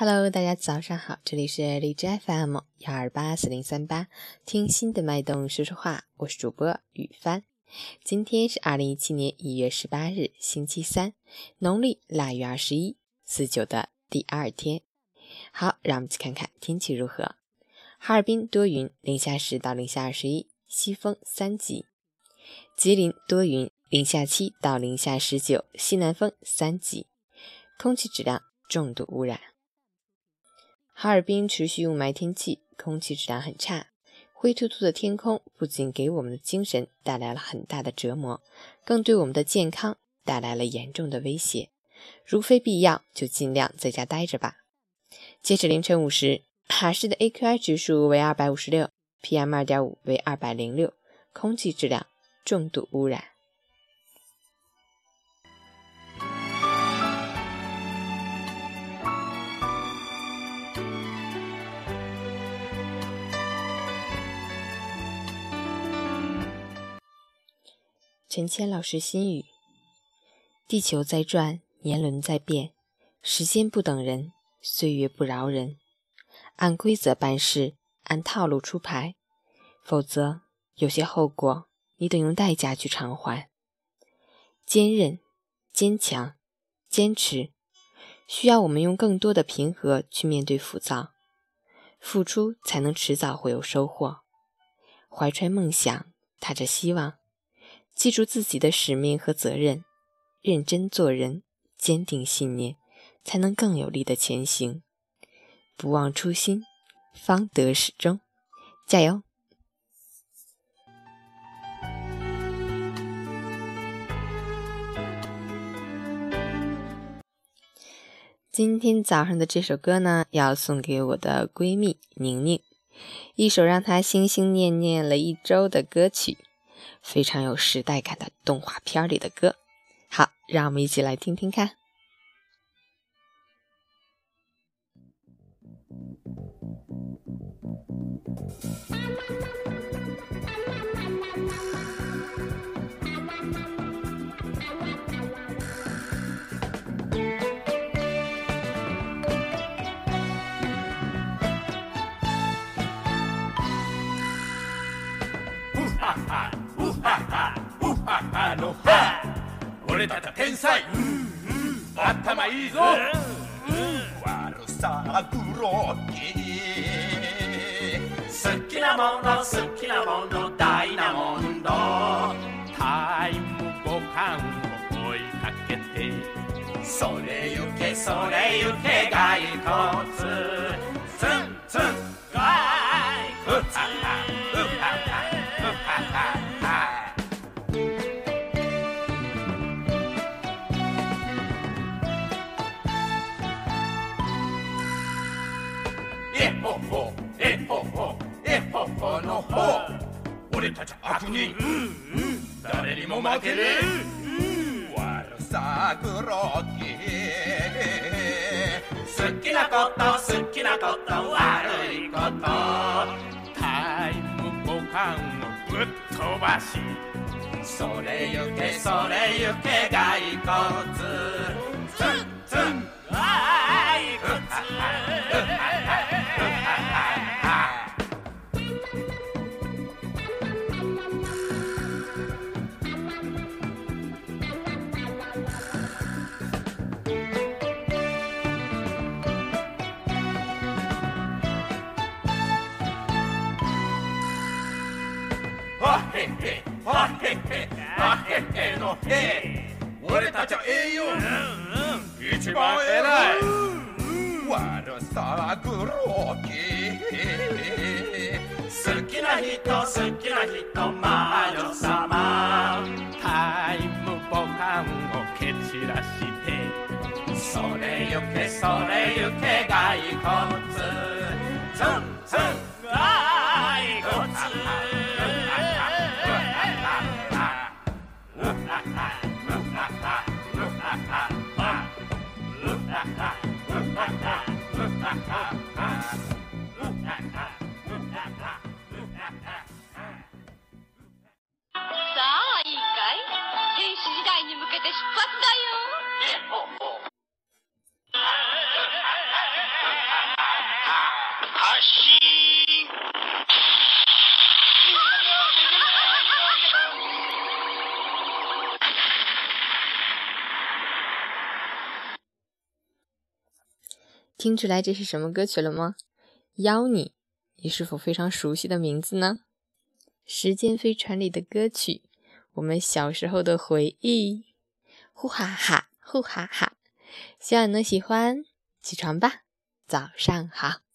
Hello，大家早上好，这里是荔枝 FM 幺二八四零三八，听心的脉动说说话，我是主播雨帆。今天是二零一七年一月十八日，星期三，农历腊月二十一，四九的第二天。好，让我们去看看天气如何。哈尔滨多云，零下十到零下二十一，西风三级。吉林多云，零下七到零下十九，西南风三级，空气质量重度污染。哈尔滨持续雾霾天气，空气质量很差，灰秃秃的天空不仅给我们的精神带来了很大的折磨，更对我们的健康带来了严重的威胁。如非必要，就尽量在家待着吧。截止凌晨五时，哈市的 AQI 指数为二百五十六，PM 二点五为二百零六，空气质量重度污染。陈谦老师心语：地球在转，年轮在变，时间不等人，岁月不饶人。按规则办事，按套路出牌，否则有些后果你得用代价去偿还。坚韧、坚强、坚持，需要我们用更多的平和去面对浮躁，付出才能迟早会有收获。怀揣梦想，踏着希望。记住自己的使命和责任，认真做人，坚定信念，才能更有力的前行。不忘初心，方得始终。加油！今天早上的这首歌呢，要送给我的闺蜜宁宁，一首让她心心念念了一周的歌曲。非常有时代感的动画片里的歌，好，让我们一起来听听看。俺たち天才、うんうん、頭いいぞ、うん、悪さグロッキー好きなもの好きなものダイナモンドタイムボカンを追いかけてそれゆけそれゆけ骸骨ツンツン骸骨えほほえほほえほほのほ俺たち悪人、うんうん、誰にも負けねえ、うん、悪さ黒き好きなこと好きなこと悪いことタイムボカンをぶっ飛ばしそれゆけそれゆけ骸骨ツンツンけ俺たちは栄養、うんうん、一番偉い、うんうん、悪さはグローキー好きな人好きな人魔女様タイムボタンを蹴散らしてそれゆけそれゆけ骸骨ツンツン発信 听出来这是什么歌曲了吗？邀你，你是否非常熟悉的名字呢？时间飞船里的歌曲，我们小时候的回忆。呼哈哈，呼哈哈，希望你能喜欢。起床吧，早上好。